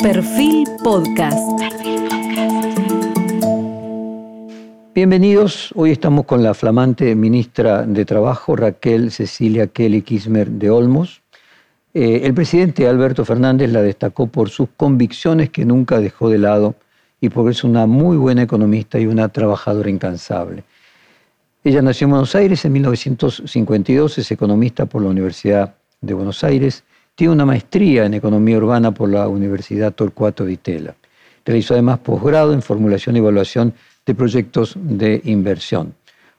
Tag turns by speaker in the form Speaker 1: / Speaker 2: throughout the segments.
Speaker 1: Perfil Podcast.
Speaker 2: Bienvenidos, hoy estamos con la flamante ministra de Trabajo, Raquel Cecilia Kelly Kismer de Olmos. Eh, el presidente Alberto Fernández la destacó por sus convicciones que nunca dejó de lado y porque es una muy buena economista y una trabajadora incansable. Ella nació en Buenos Aires en 1952, es economista por la Universidad de Buenos Aires, tiene una maestría en economía urbana por la Universidad Torcuato Di Tella. Realizó además posgrado en formulación y evaluación de proyectos de inversión.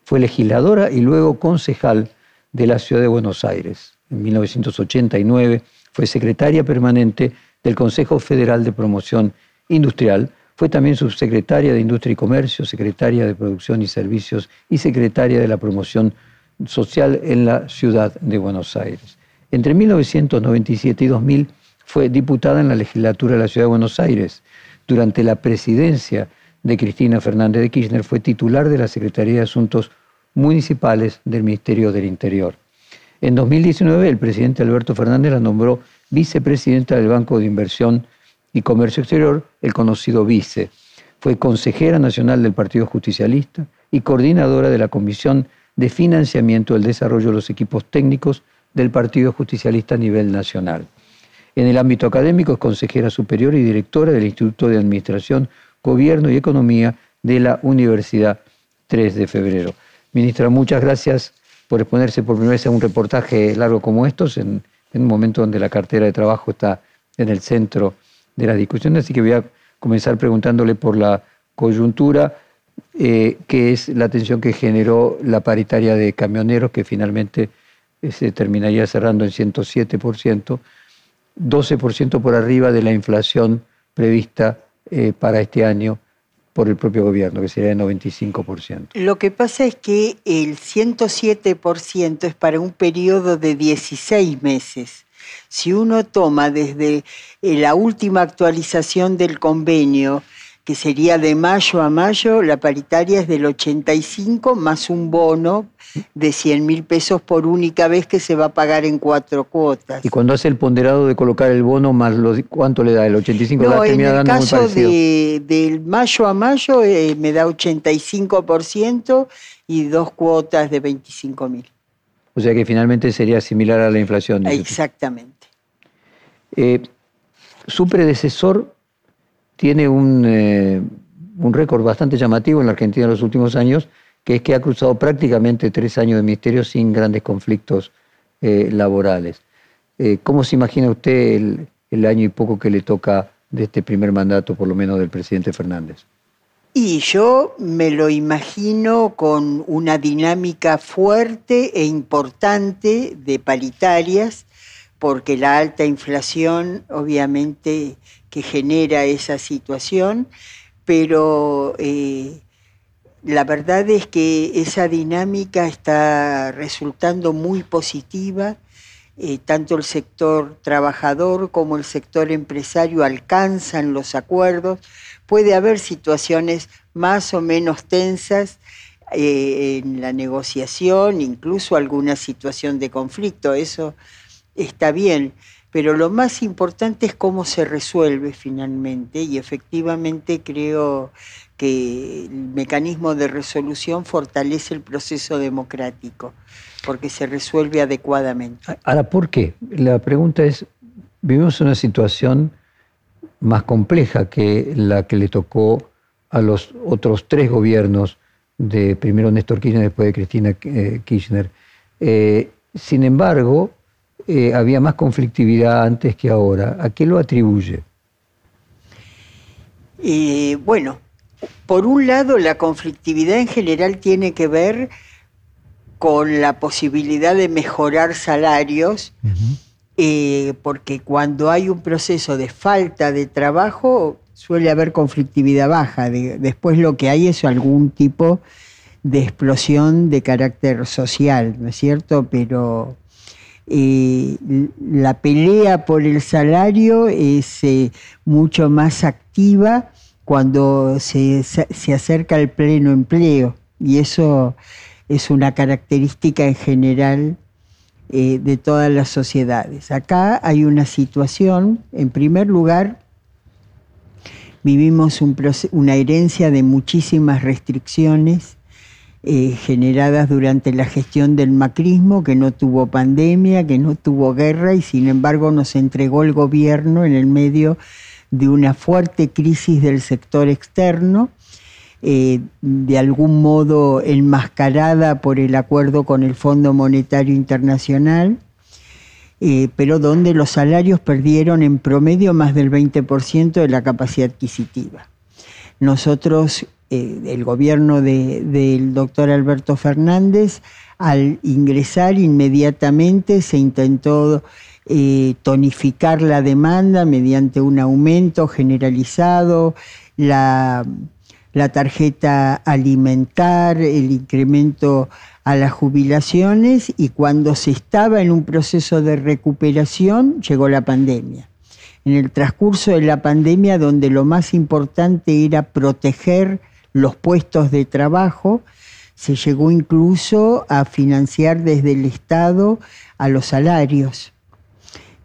Speaker 2: Fue legisladora y luego concejal de la Ciudad de Buenos Aires. En 1989 fue secretaria permanente del Consejo Federal de Promoción Industrial fue también subsecretaria de Industria y Comercio, secretaria de Producción y Servicios y secretaria de la Promoción Social en la ciudad de Buenos Aires. Entre 1997 y 2000 fue diputada en la legislatura de la ciudad de Buenos Aires. Durante la presidencia de Cristina Fernández de Kirchner fue titular de la Secretaría de Asuntos Municipales del Ministerio del Interior. En 2019 el presidente Alberto Fernández la nombró vicepresidenta del Banco de Inversión y Comercio Exterior, el conocido vice. Fue consejera nacional del Partido Justicialista y coordinadora de la Comisión de Financiamiento del Desarrollo de los Equipos Técnicos del Partido Justicialista a nivel nacional. En el ámbito académico es consejera superior y directora del Instituto de Administración, Gobierno y Economía de la Universidad 3 de Febrero. Ministra, muchas gracias por exponerse por primera vez a un reportaje largo como estos, en, un momento donde la cartera de trabajo está en el centro de la discusión, así que voy a comenzar preguntándole por la coyuntura, eh, que es la tensión que generó la paritaria de camioneros, que finalmente se terminaría cerrando en 107%, 12% por arriba de la inflación prevista eh, para este año por el propio gobierno, que sería de 95%.
Speaker 3: Lo que pasa es que el 107% es para un periodo de 16 meses. Si uno toma desde eh, la última actualización del convenio, que sería de mayo a mayo, la paritaria es del 85 más un bono de 100 mil pesos por única vez que se va a pagar en cuatro cuotas.
Speaker 2: Y cuando hace el ponderado de colocar el bono, más ¿cuánto le da? ¿El 85?
Speaker 3: No, en el caso de, del mayo a mayo eh, me da 85% y dos cuotas de 25 mil.
Speaker 2: O sea que finalmente sería similar a la inflación.
Speaker 3: Exactamente.
Speaker 2: Eh, su predecesor tiene un, eh, un récord bastante llamativo en la Argentina en los últimos años, que es que ha cruzado prácticamente tres años de ministerio sin grandes conflictos eh, laborales. ¿Cómo se imagina usted el, el año y poco que le toca de este primer mandato, por lo menos del presidente Fernández?
Speaker 3: Y yo me lo imagino con una dinámica fuerte e importante de paritarias, porque la alta inflación obviamente que genera esa situación, pero eh, la verdad es que esa dinámica está resultando muy positiva. Eh, tanto el sector trabajador como el sector empresario alcanzan los acuerdos puede haber situaciones más o menos tensas eh, en la negociación, incluso alguna situación de conflicto, eso está bien, pero lo más importante es cómo se resuelve finalmente y efectivamente creo que el mecanismo de resolución fortalece el proceso democrático porque se resuelve adecuadamente.
Speaker 2: Ahora, ¿por qué? La pregunta es, vivimos una situación más compleja que la que le tocó a los otros tres gobiernos de primero Néstor Kirchner, después de Cristina eh, Kirchner. Eh, sin embargo, eh, había más conflictividad antes que ahora. ¿A qué lo atribuye?
Speaker 3: bueno, por un lado, la conflictividad en general tiene que ver con la posibilidad de mejorar salarios. Eh, porque cuando hay un proceso de falta de trabajo suele haber conflictividad baja. después lo que hay es algún tipo de explosión de carácter social, ¿no es cierto? Pero la pelea por el salario es eh, mucho más activa cuando se, se acerca al pleno empleo y eso es una característica en general eh, de todas las sociedades. Acá hay una situación, en primer lugar, vivimos una herencia de muchísimas restricciones eh, generadas durante la gestión del macrismo, que no tuvo pandemia, que no tuvo guerra y sin embargo nos entregó el gobierno en el medio de una fuerte crisis del sector externo, eh, de algún modo enmascarada por el acuerdo con el Fondo Monetario Internacional, eh, pero donde los salarios perdieron en promedio más del 20% de la capacidad adquisitiva. Nosotros eh, el gobierno del doctor Alberto Fernández, al ingresar inmediatamente se intentó eh, tonificar la demanda mediante un aumento generalizado, la, la tarjeta alimentar, el incremento a las jubilaciones y cuando se estaba en un proceso de recuperación llegó la pandemia. En el transcurso de la pandemia, donde lo más importante era proteger los puestos de trabajo, se llegó incluso a financiar desde el Estado a los salarios.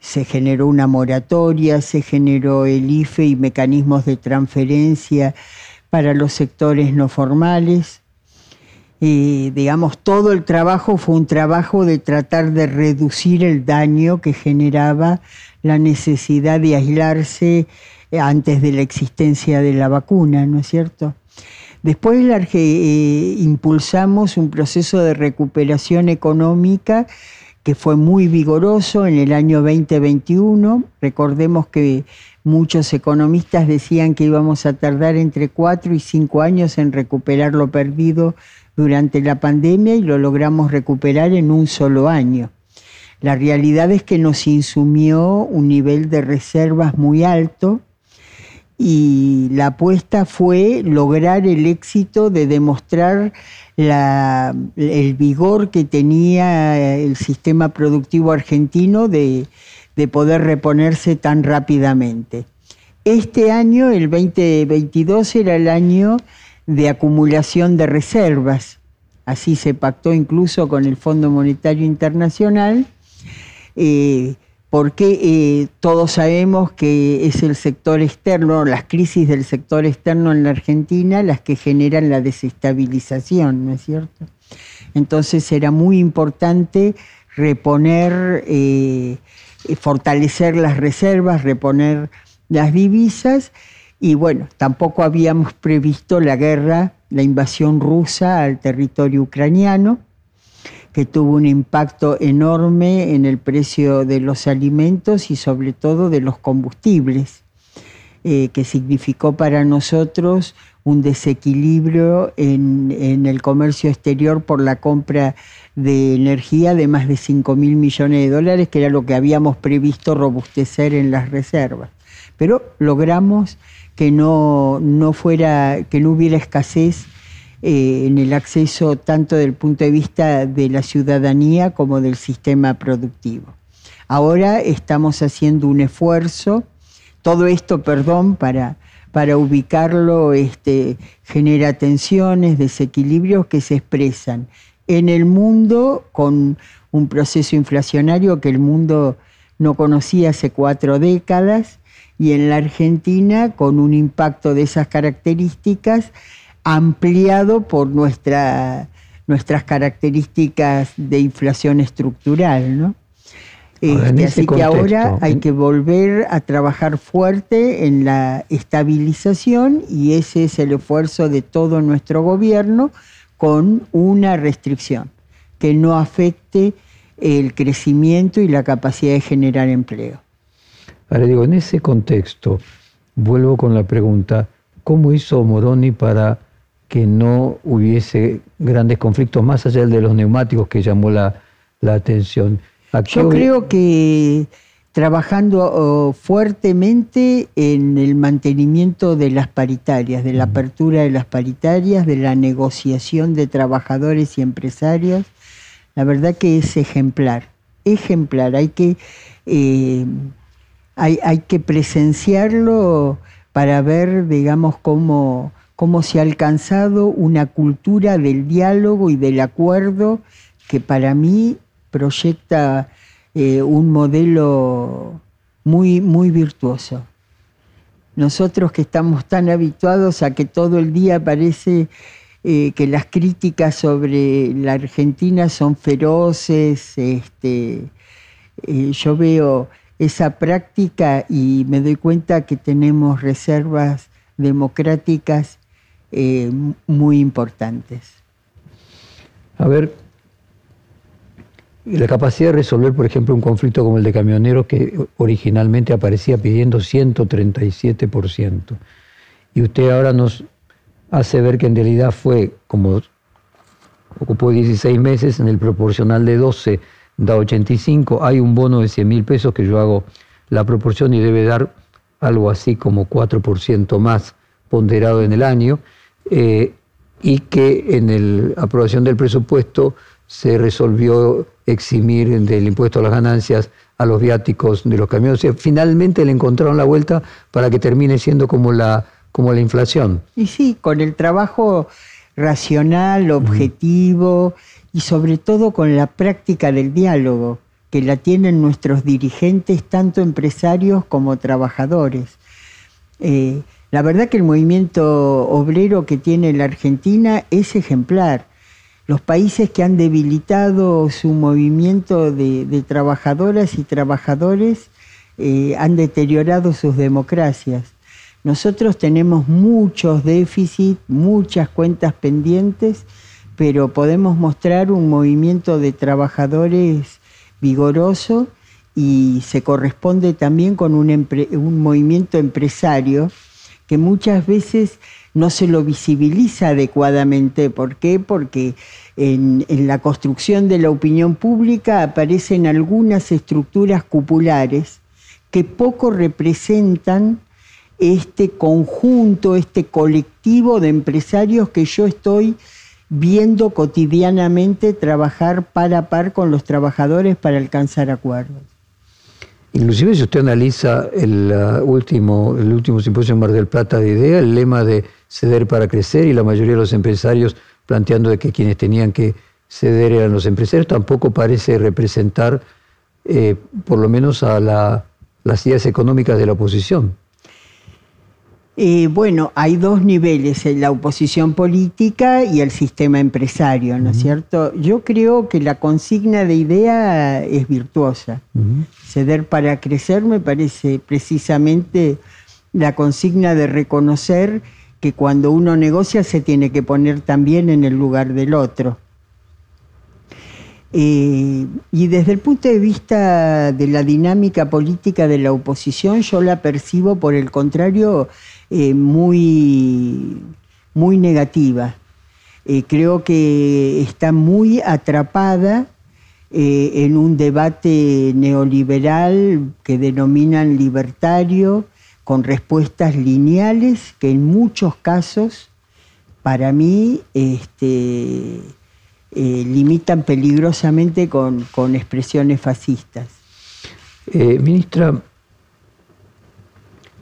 Speaker 3: Se generó una moratoria, se generó el IFE y mecanismos de transferencia para los sectores no formales. Y, digamos, todo el trabajo fue un trabajo de tratar de reducir el daño que generaba la necesidad de aislarse antes de la existencia de la vacuna, ¿no es cierto? Después eh, impulsamos un proceso de recuperación económica que fue muy vigoroso en el año 2021. Recordemos que muchos economistas decían que íbamos a tardar entre cuatro y cinco años en recuperar lo perdido durante la pandemia y lo logramos recuperar en un solo año. La realidad es que nos insumió un nivel de reservas muy alto, y la apuesta fue lograr el éxito de demostrar el vigor que tenía el sistema productivo argentino de, de poder reponerse tan rápidamente. Este año, el 2022, era el año de acumulación de reservas. Así se pactó incluso con el Fondo Monetario Internacional. Eh, porque eh, todos sabemos que es el sector externo, las crisis del sector externo en la Argentina las que generan la desestabilización, ¿no es cierto? Entonces era muy importante reponer, eh, fortalecer las reservas, reponer las divisas y bueno, tampoco habíamos previsto la guerra, la invasión rusa al territorio ucraniano que tuvo un impacto enorme en el precio de los alimentos y sobre todo de los combustibles, eh, que significó para nosotros un desequilibrio en, el comercio exterior por la compra de energía de más de 5 mil millones de dólares, que era lo que habíamos previsto robustecer en las reservas. Pero logramos que no, no, fuera, que no hubiera escasez eh, en el acceso tanto del punto de vista de la ciudadanía como del sistema productivo. Ahora estamos haciendo un esfuerzo, todo esto, perdón, para, para ubicarlo, este, genera tensiones, desequilibrios que se expresan en el mundo con un proceso inflacionario que el mundo no conocía hace cuatro décadas y en la Argentina con un impacto de esas características ampliado por nuestra, nuestras características de inflación estructural, ¿no? Este, así que ahora hay que volver a trabajar fuerte en la estabilización y ese es el esfuerzo de todo nuestro gobierno con una restricción que no afecte el crecimiento y la capacidad de generar empleo.
Speaker 2: Ahora digo, en ese contexto, vuelvo con la pregunta, ¿cómo hizo Moroni para que no hubiese grandes conflictos más allá de los neumáticos que llamó la, atención.
Speaker 3: Yo creo que trabajando oh, fuertemente en el mantenimiento de las paritarias, de la apertura de las paritarias, de la negociación de trabajadores y empresarios, la verdad que es ejemplar, ejemplar, hay que, eh, hay, hay que presenciarlo para ver, digamos, cómo cómo se ha alcanzado una cultura del diálogo y del acuerdo que para mí proyecta eh, un modelo muy, muy virtuoso. Nosotros que estamos tan habituados a que todo el día parece eh, que las críticas sobre la Argentina son feroces, este, eh, yo veo esa práctica y me doy cuenta que tenemos reservas democráticas muy importantes.
Speaker 2: A ver, la capacidad de resolver, por ejemplo, un conflicto como el de camioneros que originalmente aparecía pidiendo 137%. Y usted ahora nos hace ver que en realidad fue como ocupó 16 meses, en el proporcional de 12 da 85, hay un bono de 100 mil pesos que yo hago la proporción y debe dar algo así como 4% más ponderado en el año, eh, y que en la aprobación del presupuesto se resolvió eximir del impuesto a las ganancias a los viáticos de los camiones. finalmente le encontraron la vuelta para que termine siendo como la, como la inflación.
Speaker 3: Y sí, con el trabajo racional, objetivo y sobre todo con la práctica del diálogo, que la tienen nuestros dirigentes, tanto empresarios como trabajadores. Eh, la verdad que el movimiento obrero que tiene la Argentina es ejemplar los países que han debilitado su movimiento de, trabajadoras y trabajadores eh, han deteriorado sus democracias. Nosotros tenemos muchos déficits, muchas cuentas pendientes, pero podemos mostrar un movimiento de trabajadores vigoroso y se corresponde también con un, un movimiento empresario que muchas veces no se lo visibiliza adecuadamente. ¿Por qué? Porque en, la construcción de la opinión pública aparecen algunas estructuras cupulares que poco representan este conjunto, este colectivo de empresarios que yo estoy viendo cotidianamente trabajar par a par con los trabajadores para alcanzar acuerdos.
Speaker 2: Inclusive si usted analiza el, uh, último, el último simposio en Mar del Plata de IDEA, el lema de ceder para crecer y la mayoría de los empresarios planteando de que quienes tenían que ceder eran los empresarios, tampoco parece representar eh, por lo menos a las ideas económicas de la oposición.
Speaker 3: Eh, bueno, hay dos niveles, la oposición política y el sistema empresario, ¿no es cierto? Yo creo que la consigna de idea es virtuosa. Ceder para crecer me parece precisamente la consigna de reconocer que cuando uno negocia se tiene que poner también en el lugar del otro. Eh, y desde el punto de vista de la dinámica política de la oposición, yo la percibo, por el contrario, eh, muy, muy negativa. Eh, creo que está muy atrapada en un debate neoliberal que denominan libertario, con respuestas lineales que en muchos casos, para mí, este, eh, limitan peligrosamente con, expresiones fascistas.
Speaker 2: Eh, ministra,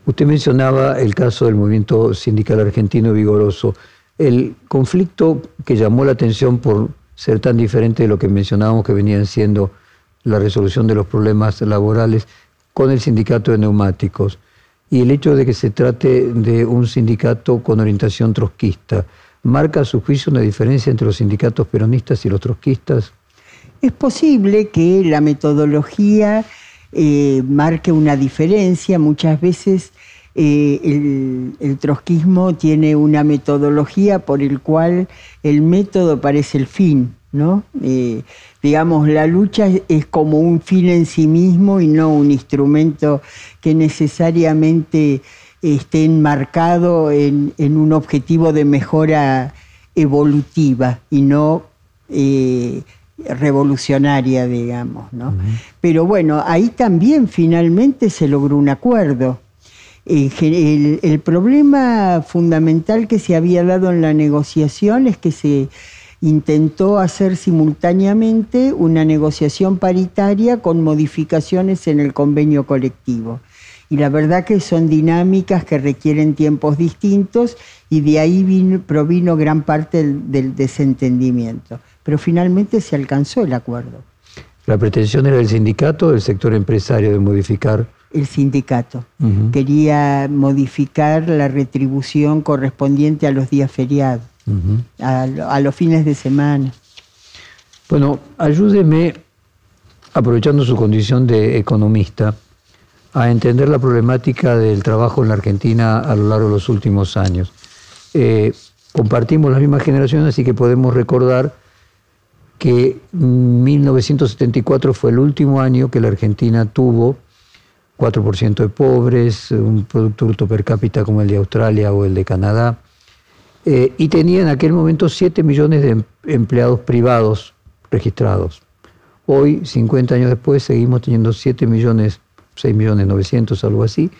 Speaker 2: usted mencionaba el caso del movimiento sindical argentino vigoroso. El conflicto que llamó la atención por ser tan diferente de lo que mencionábamos que venían siendo la resolución de los problemas laborales con el sindicato de neumáticos y el hecho de que se trate de un sindicato con orientación trotskista, ¿marca a su juicio una diferencia entre los sindicatos peronistas y los trotskistas?
Speaker 3: Es posible que la metodología eh, marque una diferencia. Muchas veces eh, el, trotskismo tiene una metodología por el cual el método parece el fin, ¿no? Eh, digamos, la lucha es como un fin en sí mismo y no un instrumento que necesariamente esté enmarcado en, un objetivo de mejora evolutiva y no eh, revolucionaria, digamos. ¿no? Pero bueno, ahí también finalmente se logró un acuerdo. el problema fundamental que se había dado en la negociación es que se intentó hacer simultáneamente una negociación paritaria con modificaciones en el convenio colectivo. Y la verdad que son dinámicas que requieren tiempos distintos y de ahí provino gran parte del, desentendimiento. Pero finalmente se alcanzó el acuerdo.
Speaker 2: La pretensión era del sindicato, del sector empresario, de modificar.
Speaker 3: El sindicato. Quería modificar la retribución correspondiente a los días feriados, a, los fines de semana.
Speaker 2: Bueno, ayúdeme, aprovechando su condición de economista, a entender la problemática del trabajo en la Argentina a lo largo de los últimos años. Eh, compartimos la misma generación, así que podemos recordar que 1974 fue el último año que la Argentina tuvo 4% de pobres, un Producto Bruto per cápita como el de Australia o el de Canadá, eh, y tenía en aquel momento 7 millones de em-, empleados privados registrados. Hoy, 50 años después, seguimos teniendo 7 millones, 6 millones 900, algo así,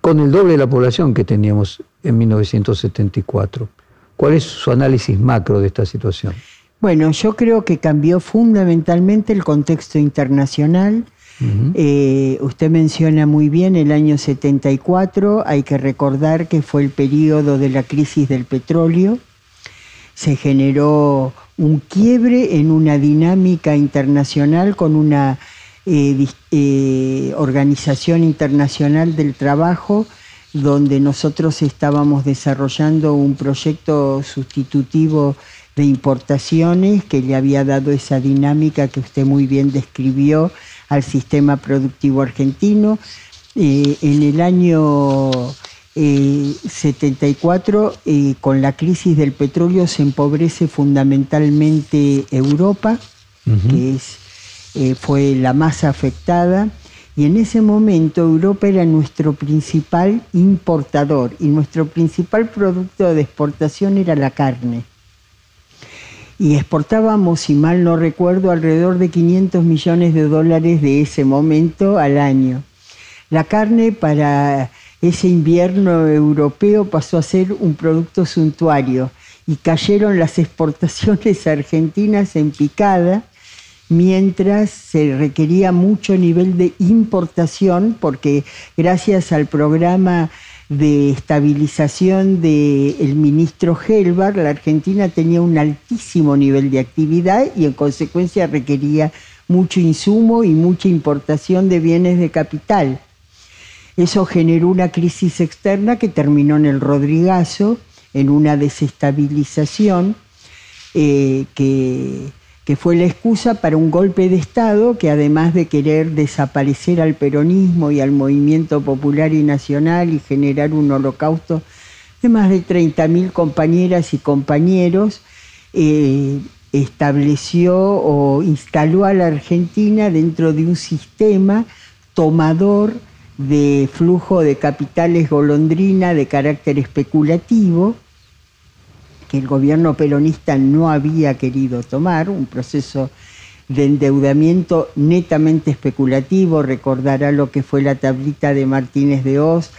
Speaker 2: con el doble de la población que teníamos en 1974. ¿Cuál es su análisis macro de esta situación?
Speaker 3: Bueno, yo creo que cambió fundamentalmente el contexto internacional. Eh, usted menciona muy bien el año 74, hay que recordar que fue el periodo de la crisis del petróleo. Se generó un quiebre en una dinámica internacional con una eh, eh, organización internacional del trabajo donde nosotros estábamos desarrollando un proyecto sustitutivo de importaciones que le había dado esa dinámica que usted muy bien describió al sistema productivo argentino. Eh, en el año 74, eh, eh, con la crisis del petróleo, se empobrece fundamentalmente Europa, que es, fue la más afectada. Y en ese momento Europa era nuestro principal importador y nuestro principal producto de exportación era la carne y exportábamos, si mal no recuerdo, alrededor de 500 millones de dólares de ese momento al año. La carne para ese invierno europeo pasó a ser un producto suntuario y cayeron las exportaciones argentinas en picada, mientras se requería mucho nivel de importación, porque gracias al programa de estabilización del ministro Helbar, la Argentina tenía un altísimo nivel de actividad y en consecuencia requería mucho insumo y mucha importación de bienes de capital. Eso generó una crisis externa que terminó en el Rodrigazo, en una desestabilización eh, que que fue la excusa para un golpe de Estado que además de querer desaparecer al peronismo y al movimiento popular y nacional y generar un holocausto de más de 30.000 compañeras y compañeros, eh, estableció o instaló a la Argentina dentro de un sistema tomador de flujo de capitales golondrina de carácter especulativo, que el gobierno peronista no había querido tomar, un proceso de endeudamiento netamente especulativo, recordará lo que fue la tablita de Martínez de Oz,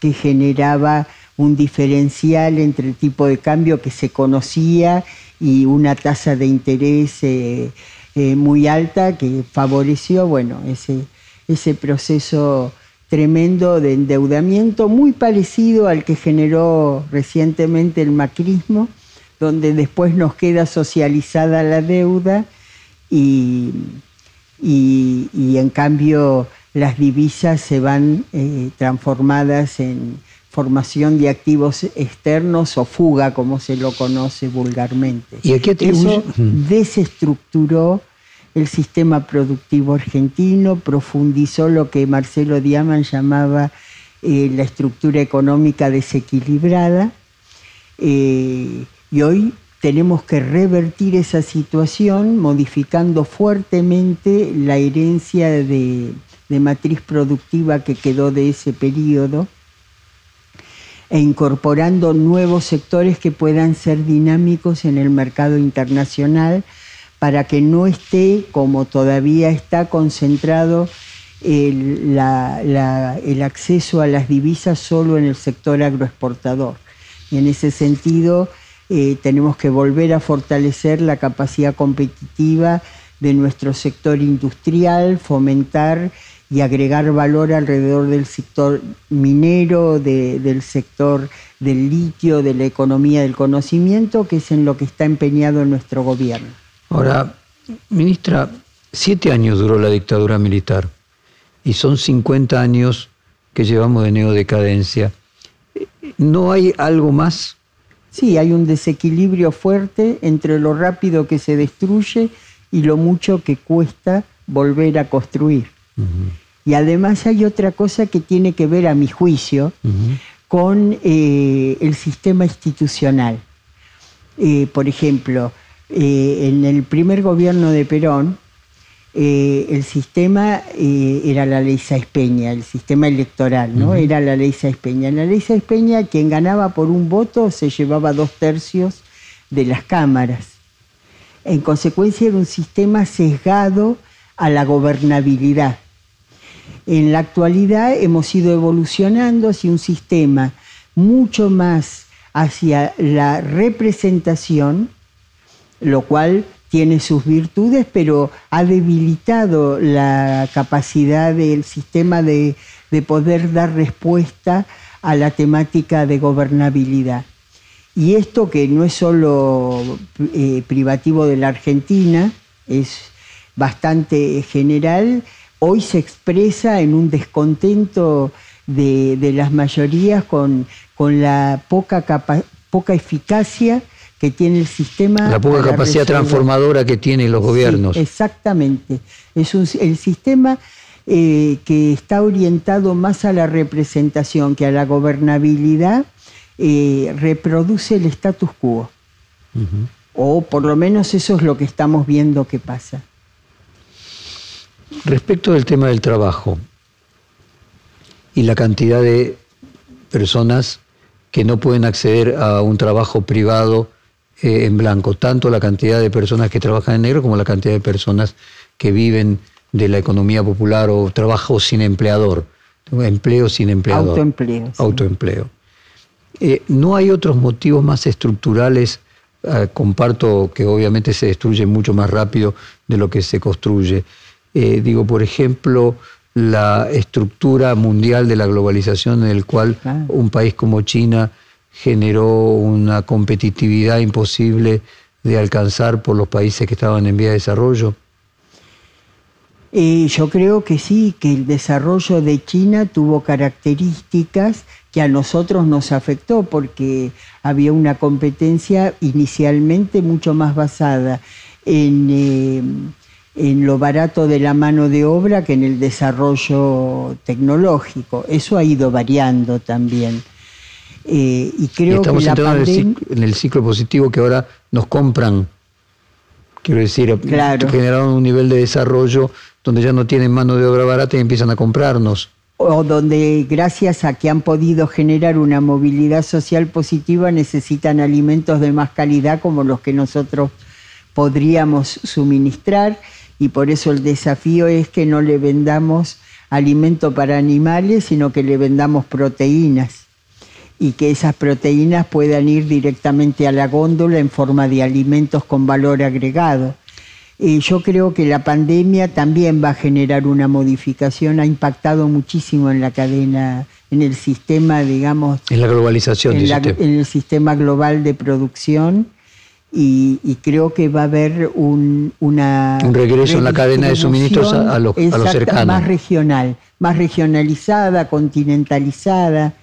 Speaker 3: que generaba un diferencial entre el tipo de cambio que se conocía y una tasa de interés eh, eh, muy alta que favoreció bueno, ese, ese proceso tremendo de endeudamiento, muy parecido al que generó recientemente el macrismo, donde después nos queda socializada la deuda y, y, en cambio las divisas se van eh, transformadas en formación de activos externos o fuga, como se lo conoce vulgarmente.
Speaker 2: ¿Y aquí
Speaker 3: Eso desestructuró el sistema productivo argentino, profundizó lo que Marcelo Diaman llamaba eh, la estructura económica desequilibrada, eh, y hoy tenemos que revertir esa situación modificando fuertemente la herencia de, de matriz productiva que quedó de ese periodo e incorporando nuevos sectores que puedan ser dinámicos en el mercado internacional para que no esté, como todavía está, concentrado el, acceso a las divisas solo en el sector agroexportador. Y en ese sentido, eh, tenemos que volver a fortalecer la capacidad competitiva de nuestro sector industrial, fomentar y agregar valor alrededor del sector minero, del sector del litio, de la economía del conocimiento, que es en lo que está empeñado nuestro gobierno.
Speaker 2: Ahora, ministra, Siete años duró la dictadura militar y son 50 años que llevamos de neodecadencia. ¿No hay algo más?
Speaker 3: Sí, hay un desequilibrio fuerte entre lo rápido que se destruye y lo mucho que cuesta volver a construir. Y además hay otra cosa que tiene que ver, a mi juicio, con eh, el sistema institucional. Eh, por ejemplo, eh, en el primer gobierno de Perón, el sistema era la ley Peña, el sistema electoral, ¿no? Era la ley Peña. En la ley Peña, quien ganaba por un voto se llevaba dos tercios de las cámaras. En consecuencia, era un sistema sesgado a la gobernabilidad. En la actualidad hemos ido evolucionando hacia un sistema mucho más hacia la representación, lo cual tiene sus virtudes, pero ha debilitado la capacidad del sistema de, poder dar respuesta a la temática de gobernabilidad. Y esto que no es solo eh, privativo de la Argentina, es bastante general, hoy se expresa en un descontento de, las mayorías con, con la poca, poca eficacia que tiene el sistema.
Speaker 2: La poca capacidad transformadora que tienen los gobiernos.
Speaker 3: exactamente. Es el sistema eh, que está orientado más a la representación que a la gobernabilidad eh, reproduce el status quo. O por lo menos eso es lo que estamos viendo que pasa.
Speaker 2: Respecto del tema del trabajo y la cantidad de personas que no pueden acceder a un trabajo privado eh, en blanco, tanto la cantidad de personas que trabajan en negro como la cantidad de personas que viven de la economía popular o trabajo sin empleador, empleo sin empleador.
Speaker 3: Autoempleo.
Speaker 2: Autoempleo. Eh, ¿No hay otros motivos más estructurales? Eh, comparto que obviamente se destruye mucho más rápido de lo que se construye. Digo, por ejemplo, la estructura mundial de la globalización en el cual un país como China generó una competitividad imposible de alcanzar por los países que estaban en vía de desarrollo?
Speaker 3: Eh, yo creo que sí, que el desarrollo de China tuvo características que a nosotros nos afectó porque había una competencia inicialmente mucho más basada en... Eh, en lo barato de la mano de obra que en el desarrollo tecnológico. Eso ha ido variando también.
Speaker 2: Eh, y creo estamos que la en, el ciclo, positivo que ahora nos compran. Quiero decir, generaron un nivel de desarrollo donde ya no tienen mano de obra barata y empiezan a comprarnos.
Speaker 3: O donde gracias a que han podido generar una movilidad social positiva necesitan alimentos de más calidad como los que nosotros podríamos suministrar y por eso el desafío es que no le vendamos alimento para animales, sino que le vendamos proteínas y que esas proteínas puedan ir directamente a la góndola en forma de alimentos con valor agregado. Y yo creo que la pandemia también va a generar una modificación, ha impactado muchísimo en la cadena, en el sistema, digamos...
Speaker 2: En la globalización.
Speaker 3: En, en el sistema global de producción y, creo que va a haber un, una...
Speaker 2: Un regreso en la cadena de suministros a, los, cercanos.
Speaker 3: Más regional, más regionalizada, continentalizada.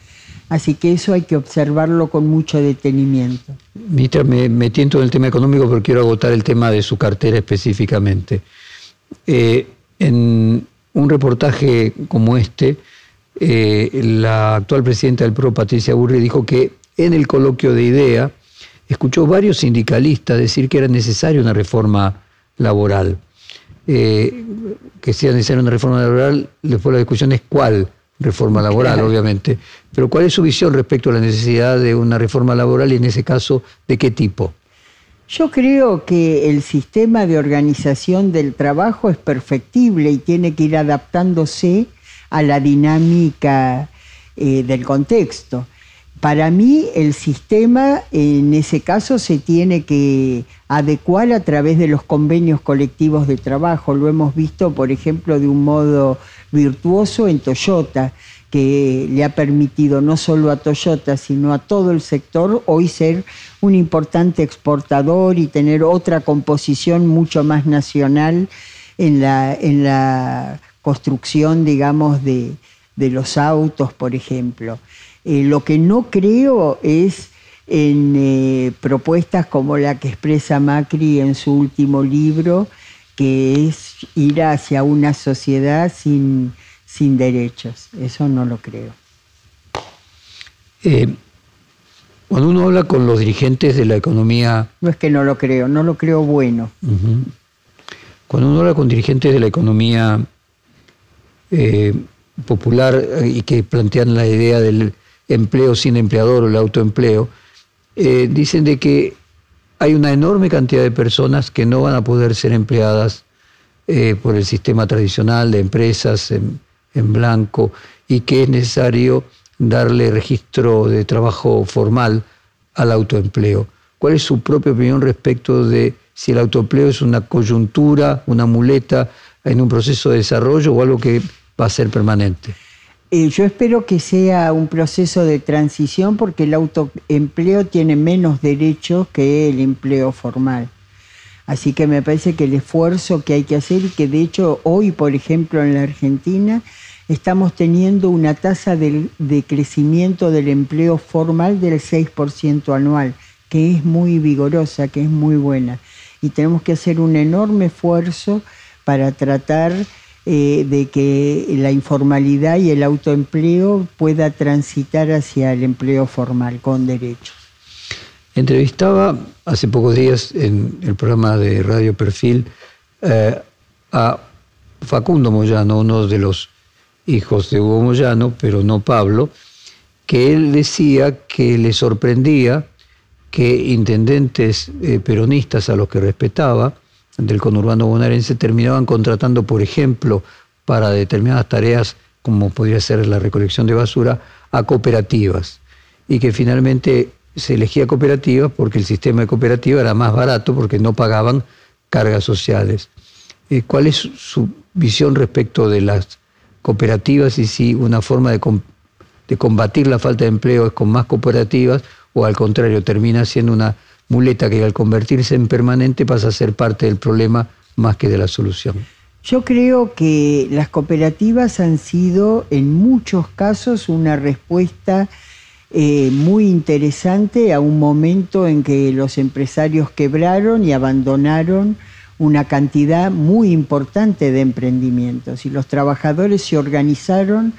Speaker 3: Así que eso hay que observarlo con mucho detenimiento.
Speaker 2: Ministra, me, me tiento en el tema económico, pero quiero agotar el tema de su cartera específicamente. Eh, en un reportaje como este, eh, la actual presidenta del PRO, Patricia Burri, dijo que en el coloquio de IDEA, escuchó varios sindicalistas decir que era necesaria una reforma laboral. Eh, que sea necesaria una reforma laboral, después la discusión es cuál reforma laboral, obviamente. Pero ¿cuál es su visión respecto a la necesidad de una reforma laboral y en ese caso, de qué tipo?
Speaker 3: Yo creo que el sistema de organización del trabajo es perfectible y tiene que ir adaptándose a la dinámica eh, del contexto. Para mí el sistema en ese caso se tiene que adecuar a través de los convenios colectivos de trabajo. Lo hemos visto, por ejemplo, de un modo virtuoso en Toyota, que le ha permitido no solo a Toyota, sino a todo el sector hoy ser un importante exportador y tener otra composición mucho más nacional en la, construcción, digamos, de, los autos, por ejemplo. Eh, lo que no creo es en eh, propuestas como la que expresa Macri en su último libro, que es ir hacia una sociedad sin, sin derechos. Eso no lo creo.
Speaker 2: Eh, cuando uno habla con los dirigentes de la economía...
Speaker 3: No es que no lo creo, no lo creo bueno.
Speaker 2: Cuando uno habla con dirigentes de la economía eh, popular y que plantean la idea del empleo sin empleador o el autoempleo, eh, dicen de que hay una enorme cantidad de personas que no van a poder ser empleadas eh, por el sistema tradicional de empresas en, en blanco y que es necesario darle registro de trabajo formal al autoempleo. ¿Cuál es su propia opinión respecto de si el autoempleo es una coyuntura, una muleta en un proceso de desarrollo o algo que va a ser permanente?
Speaker 3: Eh, yo espero que sea un proceso de transición porque el autoempleo tiene menos derechos que el empleo formal. Así que me parece que el esfuerzo que hay que hacer y que de hecho hoy, por ejemplo, en la Argentina, estamos teniendo una tasa de, crecimiento del empleo formal del 6% anual, que es muy vigorosa, que es muy buena. Y tenemos que hacer un enorme esfuerzo para tratar eh, de que la informalidad y el autoempleo pueda transitar hacia el empleo formal con derechos.
Speaker 2: Entrevistaba hace pocos días en el programa de Radio Perfil eh, a Facundo Moyano, uno de los hijos de Hugo Moyano, pero no Pablo, que él decía que le sorprendía que intendentes eh, peronistas a los que respetaba del conurbano bonaerense terminaban contratando, por ejemplo, para determinadas tareas, como podría ser la recolección de basura, a cooperativas. Y que finalmente se elegía cooperativas porque el sistema de cooperativa era más barato porque no pagaban cargas sociales. Eh, ¿Cuál es su visión respecto de las cooperativas y si una forma de, de combatir la falta de empleo es con más cooperativas o al contrario termina siendo una muleta que al convertirse en permanente pasa a ser parte del problema más que de la solución.
Speaker 3: Yo creo que las cooperativas han sido en muchos casos una respuesta eh, muy interesante a un momento en que los empresarios quebraron y abandonaron una cantidad muy importante de emprendimientos y los trabajadores se organizaron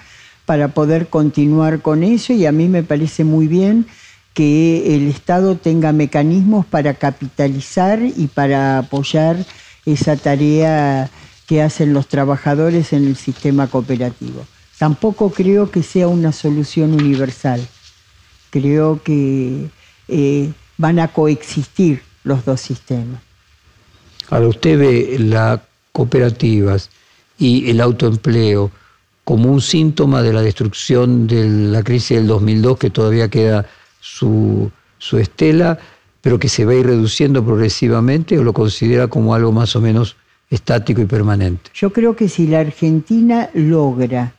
Speaker 3: para poder continuar con eso y a mí me parece muy bien que el Estado tenga mecanismos para capitalizar y para apoyar esa tarea que hacen los trabajadores en el sistema cooperativo. Tampoco creo que sea una solución universal. Creo que eh, van a coexistir los dos sistemas.
Speaker 2: Ahora, ¿usted ve las cooperativas y el autoempleo como un síntoma de la destrucción de la crisis del 2002 que todavía queda su, su estela, pero que se va a ir reduciendo progresivamente o lo considera como algo más o menos estático y permanente?
Speaker 3: Yo creo que si la Argentina logra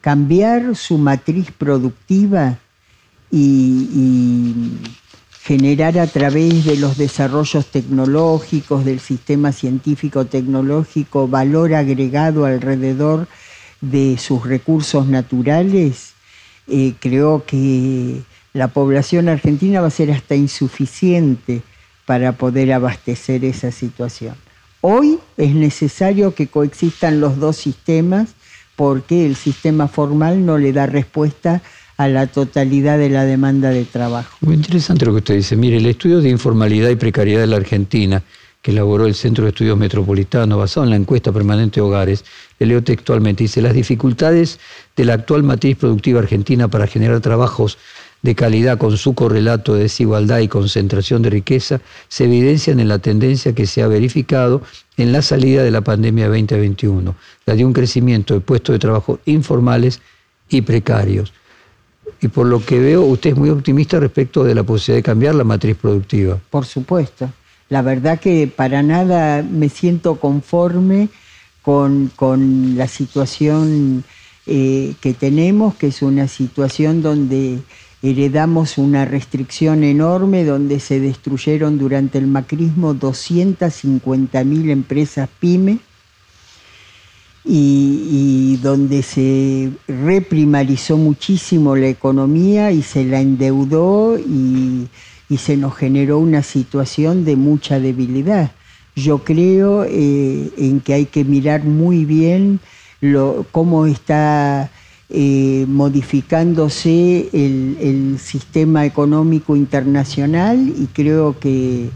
Speaker 3: cambiar su matriz productiva y generar a través de los desarrollos tecnológicos, del sistema científico-tecnológico, valor agregado alrededor de sus recursos naturales, eh, creo que la población argentina va a ser hasta insuficiente para poder abastecer esa situación. Hoy es necesario que coexistan los dos sistemas porque el sistema formal no le da respuesta a la totalidad de la demanda de trabajo.
Speaker 2: Muy interesante lo que usted dice. Mire, el estudio de informalidad y precariedad de la Argentina, que elaboró el Centro de Estudios Metropolitanos, basado en la encuesta permanente de hogares, le leo textualmente, dice, las dificultades de la actual matriz productiva argentina para generar trabajos de calidad con su correlato de desigualdad y concentración de riqueza se evidencian en la tendencia que se ha verificado en la salida de la pandemia 2021, la de un crecimiento de puestos de trabajo informales y precarios y por lo que veo usted es muy optimista respecto de la posibilidad de cambiar la matriz productiva.
Speaker 3: Por supuesto. La verdad que para nada me siento conforme con, la situación eh, que tenemos, que es una situación donde heredamos una restricción enorme, donde se destruyeron durante el macrismo 250.000 empresas pyme y, donde se reprimarizó muchísimo la economía y se la endeudó y, se nos generó una situación de mucha debilidad. Yo creo eh, en que hay que mirar muy bien cómo está eh, modificándose el, sistema económico internacional y creo que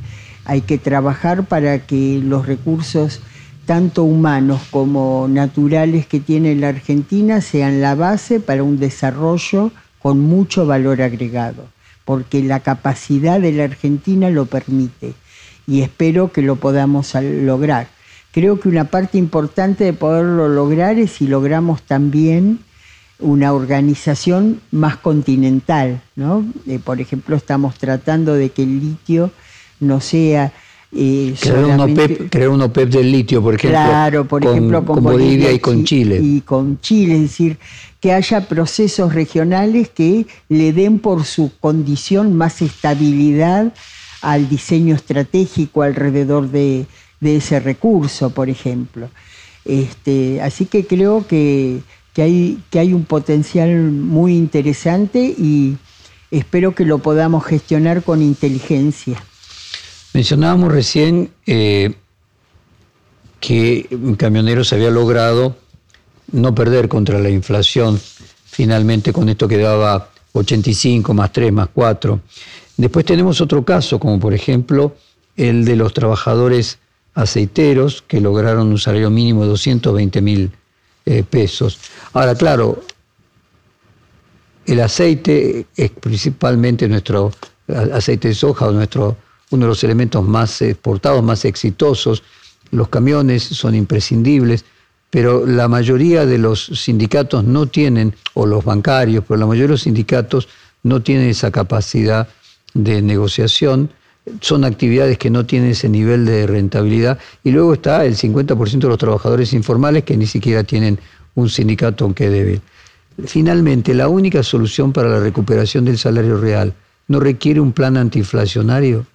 Speaker 3: hay que trabajar para que los recursos tanto humanos como naturales que tiene la Argentina sean la base para un desarrollo con mucho valor agregado, porque la capacidad de la Argentina lo permite y espero que lo podamos lograr. Creo que una parte importante de poderlo lograr es si logramos también una organización más continental. ¿no? Eh, por ejemplo, estamos tratando de que el litio no sea...
Speaker 2: Eh, crear, un OPEP, del litio, por ejemplo,
Speaker 3: claro, por con, ejemplo
Speaker 2: con, Bolivia, y con Chile.
Speaker 3: Y con Chile, es decir, que haya procesos regionales que le den por su condición más estabilidad al diseño estratégico alrededor de, de ese recurso, por ejemplo. Este, así que creo que que hay, que hay un potencial muy interesante y espero que lo podamos gestionar con inteligencia.
Speaker 2: Mencionábamos recién eh, que Camioneros había logrado no perder contra la inflación, finalmente con esto quedaba 85 más 3 más 4. Después tenemos otro caso, como por ejemplo el de los trabajadores aceiteros que lograron un salario mínimo de 220 mil eh, pesos. Ahora, claro, el aceite es principalmente nuestro aceite de soja, nuestro, uno de los elementos más exportados, más exitosos. Los camiones son imprescindibles, pero la mayoría de los sindicatos no tienen, o los bancarios, pero la mayoría de los sindicatos no tienen esa capacidad de negociación son actividades que no tienen ese nivel de rentabilidad. Y luego está el 50% de los trabajadores informales que ni siquiera tienen un sindicato aunque débil. Finalmente, la única solución para la recuperación del salario real no requiere un plan antiinflacionario.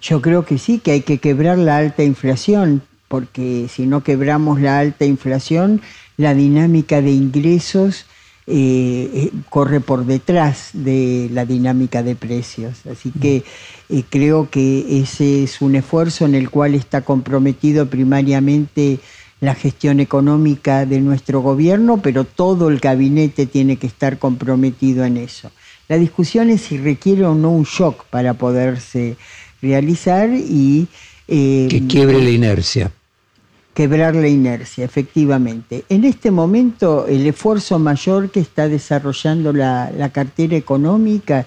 Speaker 3: Yo creo que sí, que hay que quebrar la alta inflación, porque si no quebramos la alta inflación, la dinámica de ingresos eh, eh, corre por detrás de la dinámica de precios. Así que eh, creo que ese es un esfuerzo en el cual está comprometido primariamente la gestión económica de nuestro gobierno, pero todo el gabinete tiene que estar comprometido en eso. La discusión es si requiere o no un shock para poderse realizar y...
Speaker 2: que quiebre la inercia
Speaker 3: quebrar la inercia, efectivamente. En este momento, el esfuerzo mayor que está desarrollando la, cartera económica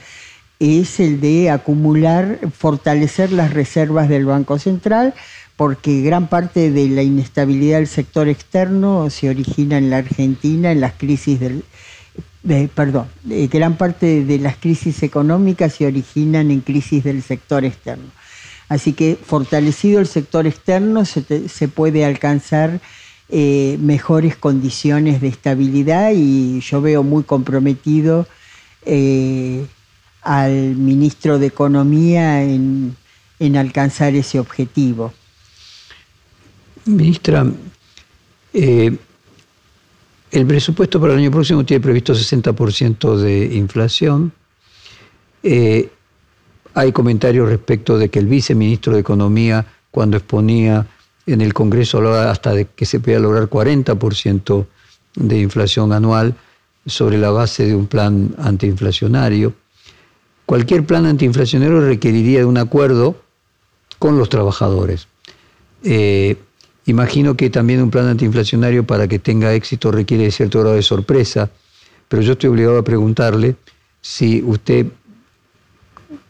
Speaker 3: es el de acumular, fortalecer las reservas del Banco Central, porque gran parte de la inestabilidad del sector externo se origina en la Argentina, en las crisis del... perdón, gran parte de las crisis económicas se originan en crisis del sector externo. Así que fortalecido el sector externo se, puede alcanzar eh, mejores condiciones de estabilidad y yo veo muy comprometido eh, al ministro de Economía en, alcanzar ese objetivo.
Speaker 2: Ministra, eh, el presupuesto para el año próximo tiene previsto 60% de inflación. Hay comentarios respecto de que el viceministro de Economía, cuando exponía en el Congreso, hasta de que se podía lograr 40% de inflación anual sobre la base de un plan antiinflacionario. Cualquier plan antiinflacionario requeriría de un acuerdo con los trabajadores. Eh, imagino que también un plan antiinflacionario para que tenga éxito requiere de cierto grado de sorpresa, pero yo estoy obligado a preguntarle si usted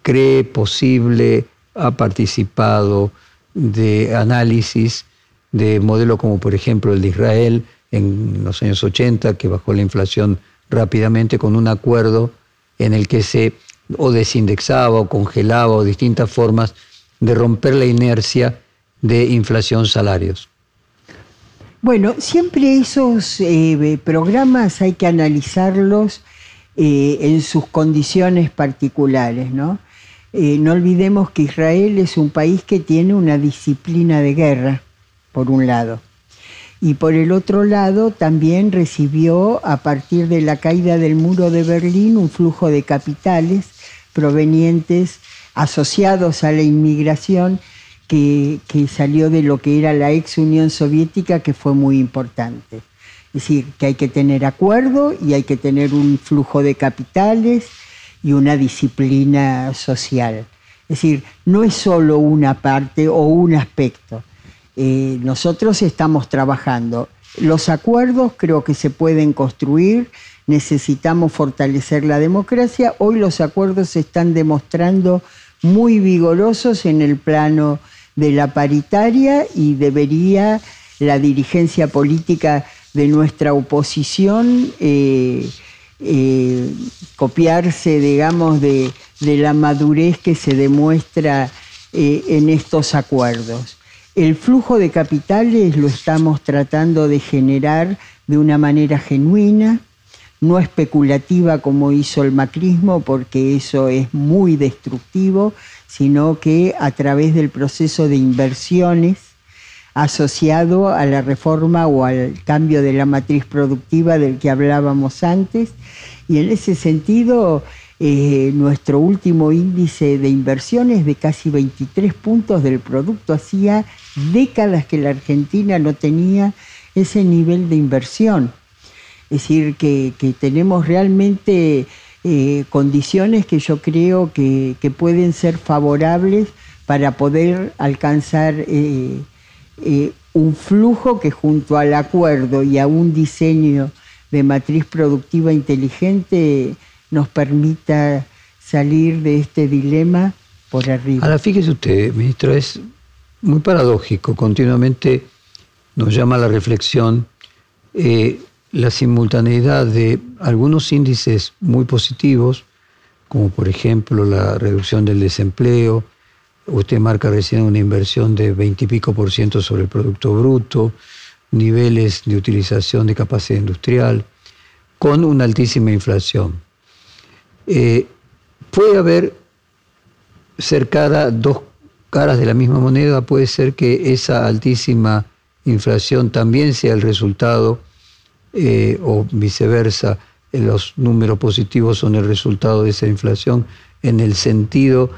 Speaker 2: cree posible, ha participado de análisis de modelos como por ejemplo el de Israel en los años 80, que bajó la inflación rápidamente con un acuerdo en el que se o desindexaba o congelaba o distintas formas de romper la inercia de inflación salarios.
Speaker 3: Bueno, siempre esos eh, programas hay que analizarlos eh, en sus condiciones particulares, ¿no? Eh, no olvidemos que Israel es un país que tiene una disciplina de guerra, por un lado, y por el otro lado también recibió a partir de la caída del muro de Berlín un flujo de capitales provenientes asociados a la inmigración que, salió de lo que era la ex Unión Soviética, que fue muy importante. Es decir, que hay que tener acuerdo y hay que tener un flujo de capitales y una disciplina social. Es decir, no es solo una parte o un aspecto. Eh, nosotros estamos trabajando. Los acuerdos creo que se pueden construir, necesitamos fortalecer la democracia. Hoy los acuerdos se están demostrando muy vigorosos en el plano de la paritaria y debería la dirigencia política de nuestra oposición eh, eh, copiarse, digamos, de, la madurez que se demuestra eh, en estos acuerdos. El flujo de capitales lo estamos tratando de generar de una manera genuina, no especulativa como hizo el macrismo, porque eso es muy destructivo, sino que a través del proceso de inversiones asociado a la reforma o al cambio de la matriz productiva del que hablábamos antes. Y en ese sentido, eh, nuestro último índice de inversiones de casi 23 puntos del producto hacía décadas que la Argentina no tenía ese nivel de inversión. Es decir, que, tenemos realmente eh, condiciones que yo creo que, pueden ser favorables para poder alcanzar eh, eh, un flujo que junto al acuerdo y a un diseño de matriz productiva inteligente nos permita salir de este dilema por arriba.
Speaker 2: Ahora, fíjese usted, ministro, es muy paradójico, continuamente nos llama a la reflexión eh, la simultaneidad de algunos índices muy positivos, como por ejemplo la reducción del desempleo, Usted marca recién una inversión de 20 y pico por ciento sobre el Producto Bruto, niveles de utilización de capacidad industrial, con una altísima inflación. Eh, puede haber cercada dos caras de la misma moneda, puede ser que esa altísima inflación también sea el resultado, eh, o viceversa, los números positivos son el resultado de esa inflación, en el sentido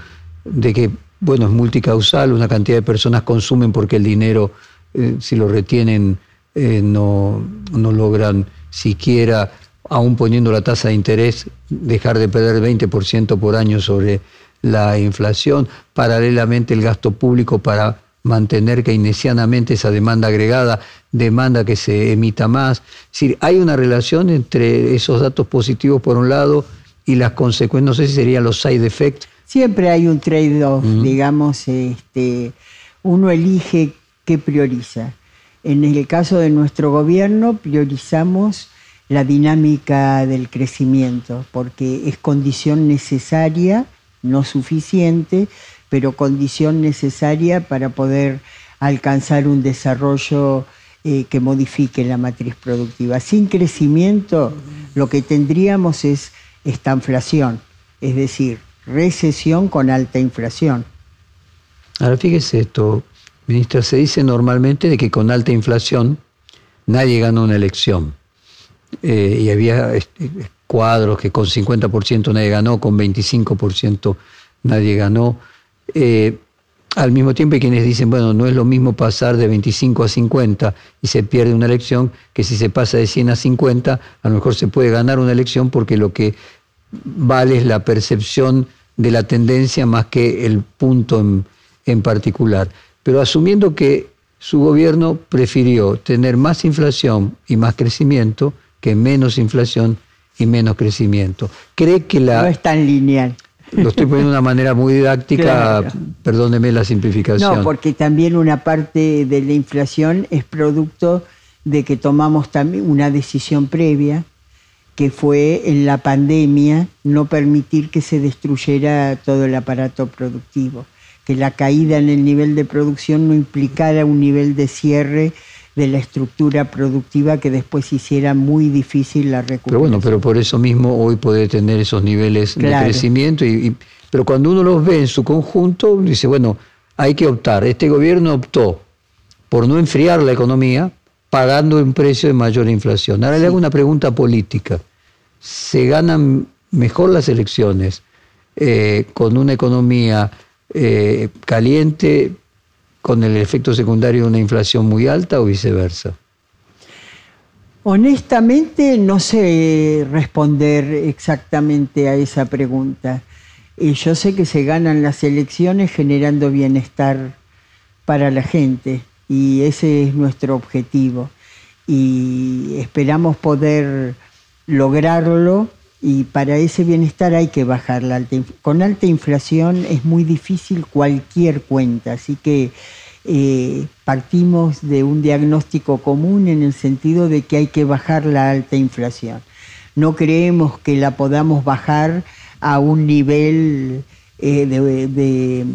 Speaker 2: de que bueno, es multicausal, una cantidad de personas consumen porque el dinero, eh, si lo retienen, eh, no, logran siquiera, aún poniendo la tasa de interés, dejar de perder 20% por año sobre la inflación. Paralelamente, el gasto público para mantener keynesianamente esa demanda agregada, demanda que se emita más. Es decir, hay una relación entre esos datos positivos por un lado y las consecuencias, no sé si serían los side effects
Speaker 3: Siempre hay un trade-off, digamos, este, uno elige qué prioriza. En el caso de nuestro gobierno priorizamos la dinámica del crecimiento, porque es condición necesaria, no suficiente, pero condición necesaria para poder alcanzar un desarrollo eh, que modifique la matriz productiva. Sin crecimiento lo que tendríamos es esta inflación, es decir, recesión con alta inflación.
Speaker 2: Ahora fíjese esto, ministra, se dice normalmente de que con alta inflación nadie gana una elección. Eh, y había este, cuadros que con 50% nadie ganó, con 25% nadie ganó. Eh, al mismo tiempo hay quienes dicen, bueno, no es lo mismo pasar de 25 a 50 y se pierde una elección que si se pasa de 100 a 50, a lo mejor se puede ganar una elección porque lo que vale la percepción de la tendencia más que el punto en, particular. Pero asumiendo que su gobierno prefirió tener más inflación y más crecimiento que menos inflación y menos crecimiento. ¿Cree que la...
Speaker 3: No es tan lineal.
Speaker 2: Lo estoy poniendo de una manera muy didáctica, perdóneme la simplificación.
Speaker 3: No, porque también una parte de la inflación es producto de que tomamos también una decisión previa que fue en la pandemia no permitir que se destruyera todo el aparato productivo, que la caída en el nivel de producción no implicara un nivel de cierre de la estructura productiva que después hiciera muy difícil la recuperación.
Speaker 2: Pero bueno, pero por eso mismo hoy puede tener esos niveles de crecimiento, y, pero cuando uno los ve en su conjunto, dice, bueno, hay que optar. Este gobierno optó por no enfriar la economía, pagando un precio de mayor inflación. Ahora le hago una pregunta política. ¿Se ganan mejor las elecciones eh, con una economía eh, caliente, con el efecto secundario de una inflación muy alta o viceversa?
Speaker 3: Honestamente no sé responder exactamente a esa pregunta. Eh, yo sé que se ganan las elecciones generando bienestar para la gente y ese es nuestro objetivo. Y esperamos poder lograrlo y para ese bienestar hay que bajar la alta con alta inflación es muy difícil cualquier cuenta así que eh, partimos de un diagnóstico común en el sentido de que hay que bajar la alta inflación no creemos que la podamos bajar a un nivel eh, de,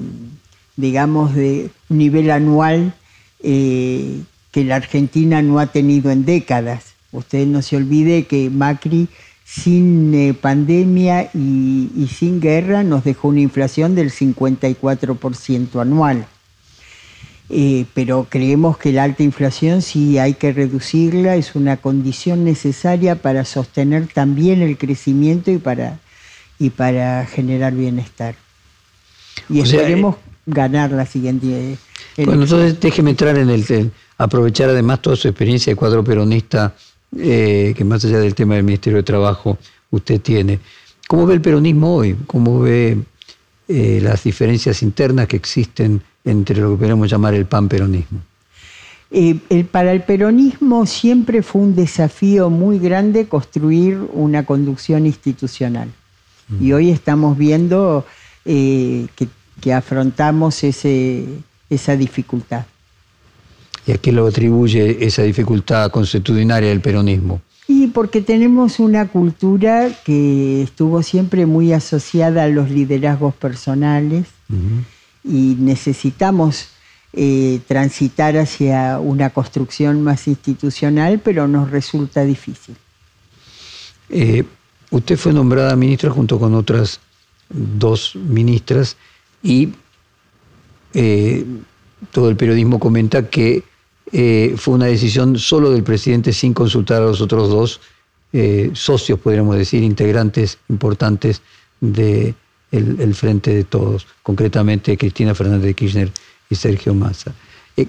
Speaker 3: digamos de nivel anual eh, que la Argentina no ha tenido en décadas usted no se olvide que Macri sin eh, pandemia y, sin guerra nos dejó una inflación del 54% anual. Eh, pero creemos que la alta inflación sí hay que reducirla, es una condición necesaria para sostener también el crecimiento y para, y para generar bienestar. Y esperemos eh, ganar la siguiente.
Speaker 2: Bueno, entonces déjeme entrar en el, aprovechar además toda su experiencia de cuadro peronista eh, que más allá del tema del Ministerio de Trabajo usted tiene. ¿Cómo ve el peronismo hoy? ¿Cómo ve eh, las diferencias internas que existen entre lo que podemos llamar el panperonismo?
Speaker 3: Eh, el, para el peronismo siempre fue un desafío muy grande construir una conducción institucional. Y mm. hoy estamos viendo que, que, afrontamos ese, esa dificultad.
Speaker 2: ¿Y a qué lo atribuye esa dificultad constitucionaria del peronismo?
Speaker 3: Y porque tenemos una cultura que estuvo siempre muy asociada a los liderazgos personales y necesitamos eh, transitar hacia una construcción más institucional, pero nos resulta difícil.
Speaker 2: Eh, usted fue nombrada ministra junto con otras dos ministras y eh, todo el periodismo comenta que eh, fue una decisión solo del presidente sin consultar a los otros dos eh, socios, podríamos decir, integrantes importantes del de el Frente de Todos, concretamente Cristina Fernández de Kirchner y Sergio Massa.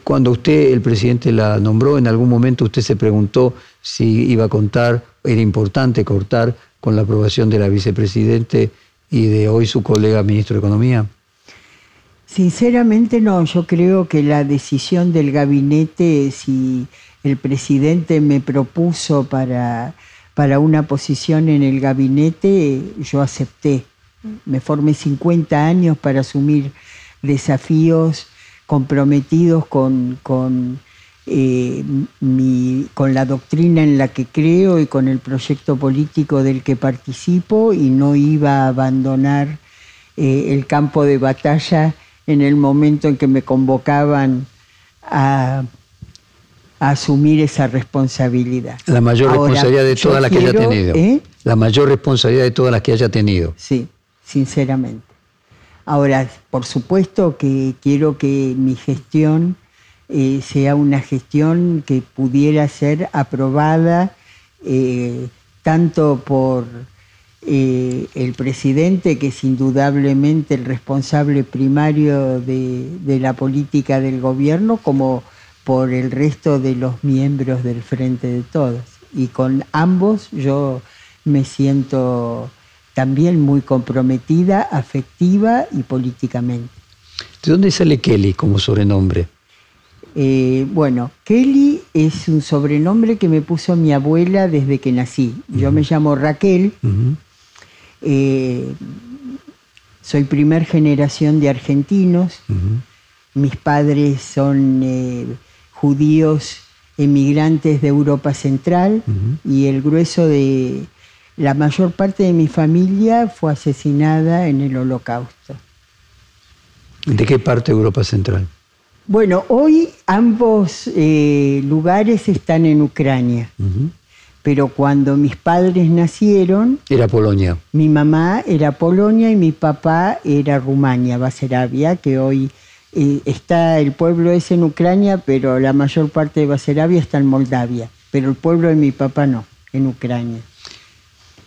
Speaker 2: Cuando usted, el presidente, la nombró, en algún momento usted se preguntó si iba a contar, era importante cortar con la aprobación de la vicepresidente y de hoy su colega ministro de Economía.
Speaker 3: Sinceramente no, yo creo que la decisión del gabinete, si el presidente me propuso para, para una posición en el gabinete, yo acepté. Me formé 50 años para asumir desafíos comprometidos con, con, eh, con la doctrina en la que creo y con el proyecto político del que participo y no iba a abandonar eh, el campo de batalla en el momento en que me convocaban a, asumir esa responsabilidad.
Speaker 2: La mayor responsabilidad de todas las que haya tenido. ¿eh? La mayor responsabilidad de todas las que haya tenido.
Speaker 3: Sí, sinceramente. Ahora, por supuesto que quiero que mi gestión eh, sea una gestión que pudiera ser aprobada eh, tanto por eh, el presidente, que es indudablemente el responsable primario de, la política del gobierno, como por el resto de los miembros del Frente de Todos. Y con ambos yo me siento también muy comprometida, afectiva y políticamente.
Speaker 2: ¿De dónde sale Kelly como sobrenombre?
Speaker 3: Eh, bueno, Kelly es un sobrenombre que me puso mi abuela desde que nací. Yo me llamo Raquel. Eh, soy primer generación de argentinos. Mis padres son eh, judíos emigrantes de Europa Central y el grueso de la mayor parte de mi familia fue asesinada en el Holocausto.
Speaker 2: ¿De qué parte de Europa Central?
Speaker 3: Bueno, hoy ambos eh, lugares están en Ucrania pero cuando mis padres nacieron...
Speaker 2: Era Polonia.
Speaker 3: Mi mamá era Polonia y mi papá era Rumania, Basarabia, que hoy eh, está el pueblo es en Ucrania, pero la mayor parte de Basarabia está en Moldavia. Pero el pueblo de mi papá no, en Ucrania.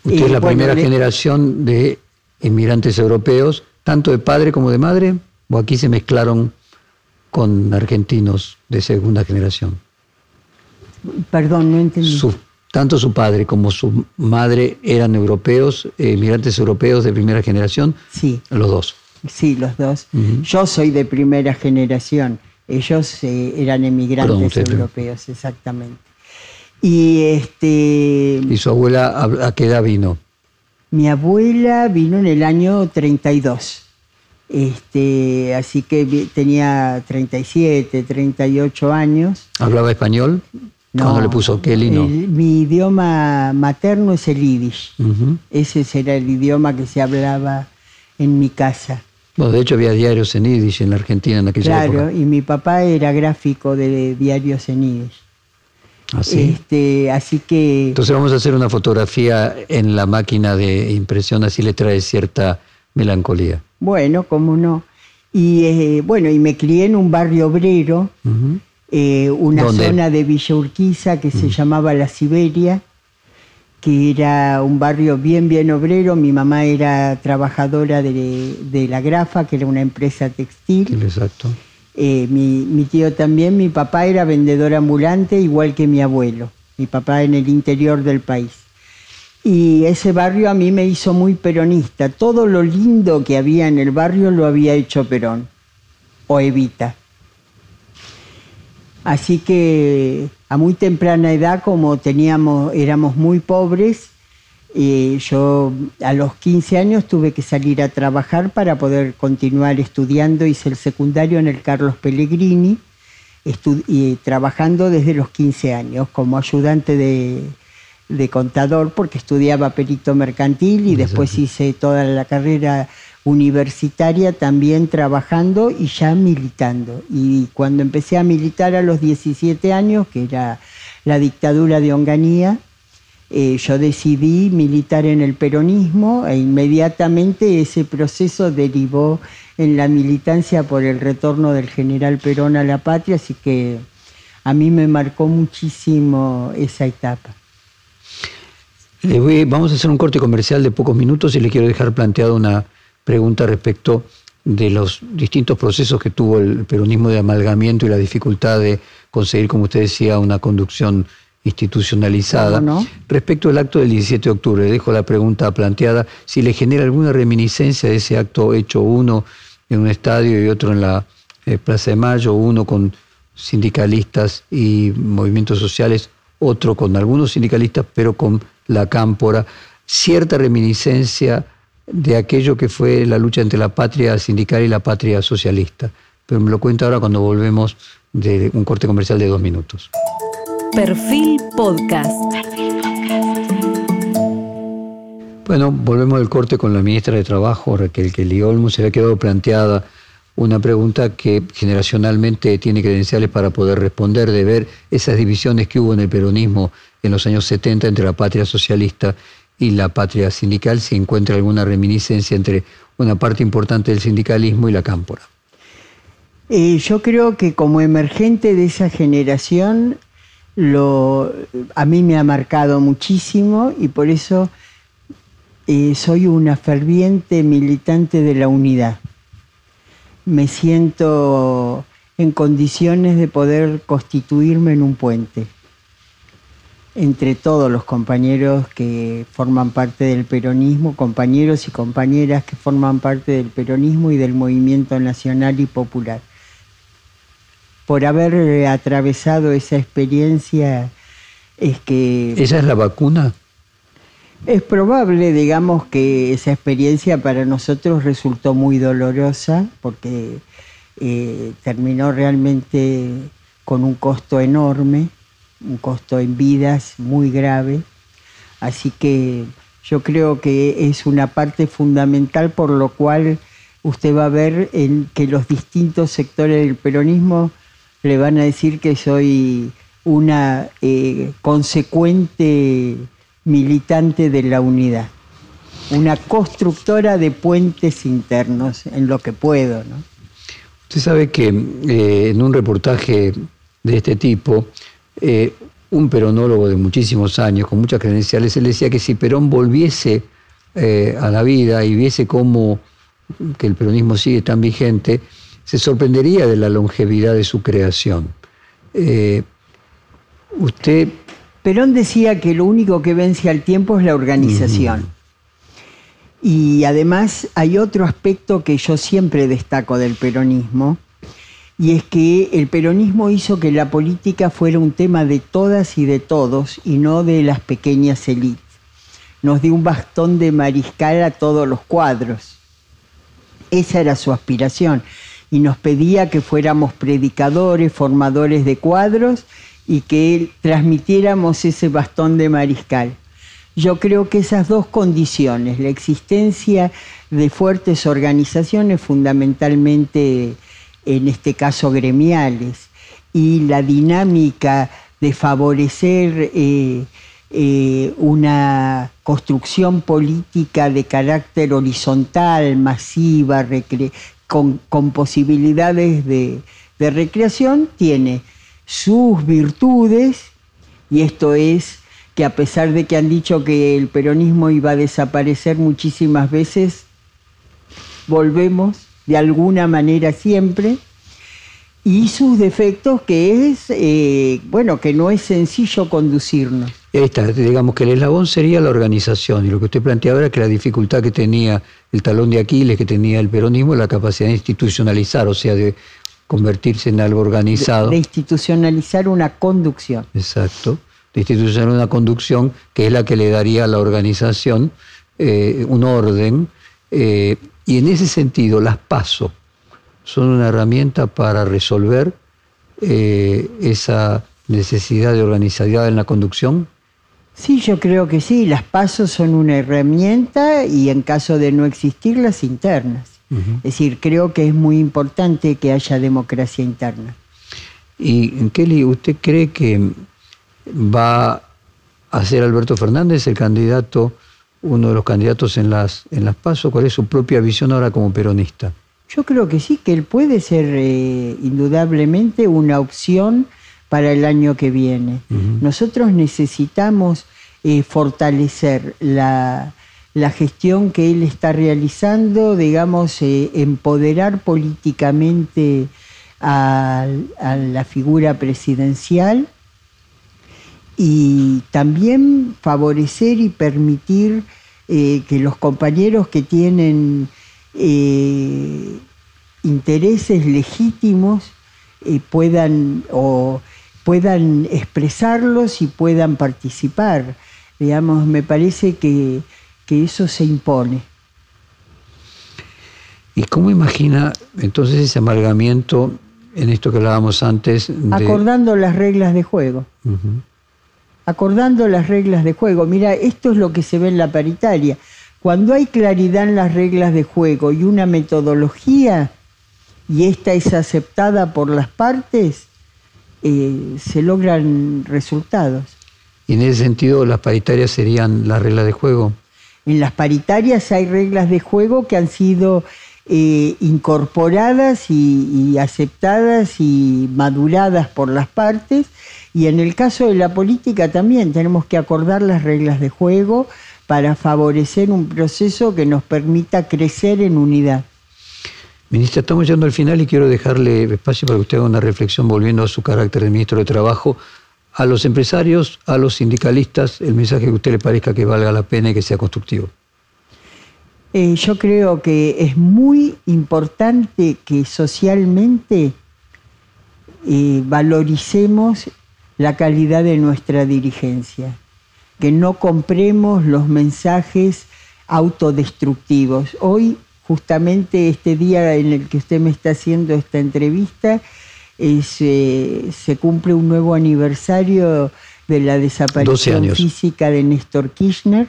Speaker 2: Usted es la primera generación de inmigrantes europeos, tanto de padre como de madre, o aquí se mezclaron con argentinos de segunda generación.
Speaker 3: Perdón, no entendí.
Speaker 2: Tanto su padre como su madre eran europeos, inmigrantes europeos de primera generación.
Speaker 3: Sí.
Speaker 2: Los dos.
Speaker 3: Sí, los dos. Yo soy de primera generación. Ellos eh, eran emigrantes europeos, exactamente. Y este.
Speaker 2: ¿Y su abuela a, qué edad vino?
Speaker 3: Mi abuela vino en el año 32. Este, así que tenía 37, 38 años.
Speaker 2: ¿Hablaba español? No, cuando le puso Kelly, no.
Speaker 3: mi idioma materno es el yiddish. Ese será el idioma que se hablaba en mi casa.
Speaker 2: Bueno, de hecho había diarios en yiddish en la Argentina en aquella época.
Speaker 3: Claro, y mi papá era gráfico de diarios en yiddish.
Speaker 2: Así.
Speaker 3: ¿Ah, este, así que.
Speaker 2: Entonces vamos a hacer una fotografía en la máquina de impresión, así le trae cierta melancolía.
Speaker 3: Bueno, cómo no. Y eh, bueno, y me crié en un barrio obrero, eh, una zona de Villa Urquiza que se llamaba La Siberia, que era un barrio bien, bien obrero. Mi mamá era trabajadora de, de la Grafa, que era una empresa textil.
Speaker 2: Exacto.
Speaker 3: Eh, mi, tío también, mi papá era vendedor ambulante, igual que mi abuelo, mi papá en el interior del país. Y ese barrio a mí me hizo muy peronista. Todo lo lindo que había en el barrio lo había hecho Perón o Evita. Así que a muy temprana edad, como teníamos, éramos muy pobres, yo a los 15 años tuve que salir a trabajar para poder continuar estudiando. Hice el secundario en el Carlos Pellegrini, y trabajando desde los 15 años como ayudante de, contador, porque estudiaba perito mercantil y después hice toda la carrera universitaria también trabajando y ya militando. Y cuando empecé a militar a los 17 años, que era la dictadura de Onganía, eh, yo decidí militar en el peronismo e inmediatamente ese proceso derivó en la militancia por el retorno del general Perón a la patria, así que a mí me marcó muchísimo esa etapa.
Speaker 2: vamos a hacer un corte comercial de pocos minutos y le quiero dejar planteada una pregunta respecto de los distintos procesos que tuvo el peronismo de amalgamiento y la dificultad de conseguir, como usted decía, una conducción institucionalizada. Respecto al acto del 17 de octubre, dejo la pregunta planteada, si le genera alguna reminiscencia de ese acto hecho uno en un estadio y otro en la eh, Plaza de Mayo, uno con sindicalistas y movimientos sociales, otro con algunos sindicalistas, pero con la cámpora, cierta reminiscencia de aquello que fue la lucha entre la patria sindical y la patria socialista. Pero me lo cuento ahora cuando volvemos de un corte comercial de dos minutos.
Speaker 1: Perfil Podcast.
Speaker 2: Bueno, volvemos del corte con la ministra de Trabajo, Raquel Kelly Olmo. Se había quedado planteada una pregunta que generacionalmente tiene credenciales para poder responder, de ver esas divisiones que hubo en el peronismo en los años 70 entre la patria socialista y la patria sindical, si encuentra alguna reminiscencia entre una parte importante del sindicalismo y la cámpora.
Speaker 3: Eh, yo creo que como emergente de esa generación lo, a mí me ha marcado muchísimo y por eso eh, soy una ferviente militante de la unidad. Me siento en condiciones de poder constituirme en un puente entre todos los compañeros que forman parte del peronismo, compañeros y compañeras que forman parte del peronismo y del movimiento nacional y popular por haber eh, atravesado esa experiencia es que...
Speaker 2: ¿Esa es la vacuna?
Speaker 3: Es probable, digamos, que esa experiencia para nosotros resultó muy dolorosa porque eh, terminó realmente con un costo enorme, un costo en vidas muy grave. Así que yo creo que es una parte fundamental por lo cual usted va a ver en que los distintos sectores del peronismo le van a decir que soy una eh, consecuente militante de la unidad, una constructora de puentes internos en lo que puedo. ¿no?
Speaker 2: Usted sabe que eh, en un reportaje de este tipo, eh, un peronólogo de muchísimos años, con muchas credenciales, él decía que si Perón volviese eh, a la vida y viese cómo que el peronismo sigue tan vigente, se sorprendería de la longevidad de su creación. usted...
Speaker 3: Perón decía que lo único que vence al tiempo es la organización. Y además hay otro aspecto que yo siempre destaco del peronismo, y es que el peronismo hizo que la política fuera un tema de todas y de todos y no de las pequeñas élites. Nos dio un bastón de mariscal a todos los cuadros. Esa era su aspiración y nos pedía que fuéramos predicadores, formadores de cuadros y que transmitiéramos ese bastón de mariscal. Yo creo que esas dos condiciones, la existencia de fuertes organizaciones, fundamentalmente en este caso gremiales, y la dinámica de favorecer eh, eh, una construcción política de carácter horizontal, masiva, con, posibilidades de recreación, tiene sus virtudes, y esto es que a pesar de que han dicho que el peronismo iba a desaparecer muchísimas veces, volvemos de alguna manera siempre, y sus defectos que es, eh, bueno, que no es sencillo conducirnos.
Speaker 2: Está, digamos que el eslabón sería la organización, y lo que usted planteaba era que la dificultad que tenía el talón de Aquiles, que tenía el peronismo, la capacidad de institucionalizar, o sea, de convertirse en algo organizado.
Speaker 3: de institucionalizar una conducción.
Speaker 2: Exacto de institucionar una conducción que es la que le daría a la organización eh, un orden. Eh, y en ese sentido, las PASO son una herramienta para resolver eh, esa necesidad de organización en la conducción.
Speaker 3: Sí, yo creo que sí. Las PASO son una herramienta y en caso de no existir, las internas. Es decir, creo que es muy importante que haya democracia interna.
Speaker 2: Y Kelly, ¿usted cree que va a ser Alberto Fernández el candidato, uno de los candidatos en las, en las PASO? ¿Cuál es su propia visión ahora como peronista?
Speaker 3: Yo creo que sí, que él puede ser eh, indudablemente una opción para el año que viene. Nosotros necesitamos eh, fortalecer la, gestión que él está realizando, digamos, eh, empoderar políticamente a, la figura presidencial y también favorecer y permitir eh, que los compañeros que tienen eh, intereses legítimos eh, puedan o puedan expresarlos y puedan participar. Digamos, me parece que, eso se impone.
Speaker 2: ¿Y cómo imagina entonces ese amalgamiento en esto que hablábamos antes?
Speaker 3: Acordando las reglas de juego acordando las reglas de juego. Mira, esto es lo que se ve en la paritaria. Cuando hay claridad en las reglas de juego y una metodología, y esta es aceptada por las partes, eh, se logran resultados.
Speaker 2: ¿Y en ese sentido las paritarias serían las reglas de juego?
Speaker 3: En las paritarias hay reglas de juego que han sido eh, incorporadas y, aceptadas y maduradas por las partes. Y en el caso de la política también tenemos que acordar las reglas de juego para favorecer un proceso que nos permita crecer en unidad.
Speaker 2: Ministra, estamos llegando al final y quiero dejarle espacio para que usted haga una reflexión volviendo a su carácter de ministro de Trabajo, a los empresarios, a los sindicalistas, el mensaje que a usted le parezca que valga la pena y que sea constructivo.
Speaker 3: Eh, yo creo que es muy importante que socialmente eh, valoricemos la calidad de nuestra dirigencia, que no compremos los mensajes autodestructivos. Hoy, justamente este día en el que usted me está haciendo esta entrevista, eh, se cumple un nuevo aniversario de la desaparición física de Néstor Kirchner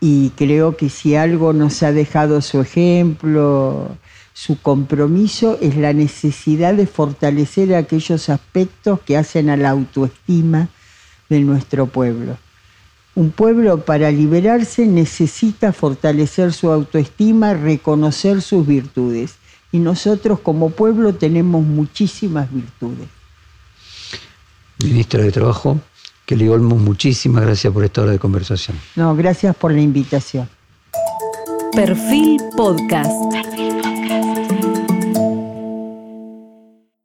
Speaker 3: y creo que si algo nos ha dejado su ejemplo, su compromiso, es la necesidad de fortalecer aquellos aspectos que hacen a la autoestima de nuestro pueblo. Un pueblo para liberarse necesita fortalecer su autoestima, reconocer sus virtudes. y nosotros como pueblo tenemos muchísimas virtudes.
Speaker 2: Ministra de Trabajo, Kelly Olmos, muchísimas gracias por esta hora de conversación.
Speaker 3: No, gracias por la invitación.
Speaker 1: Perfil Podcast.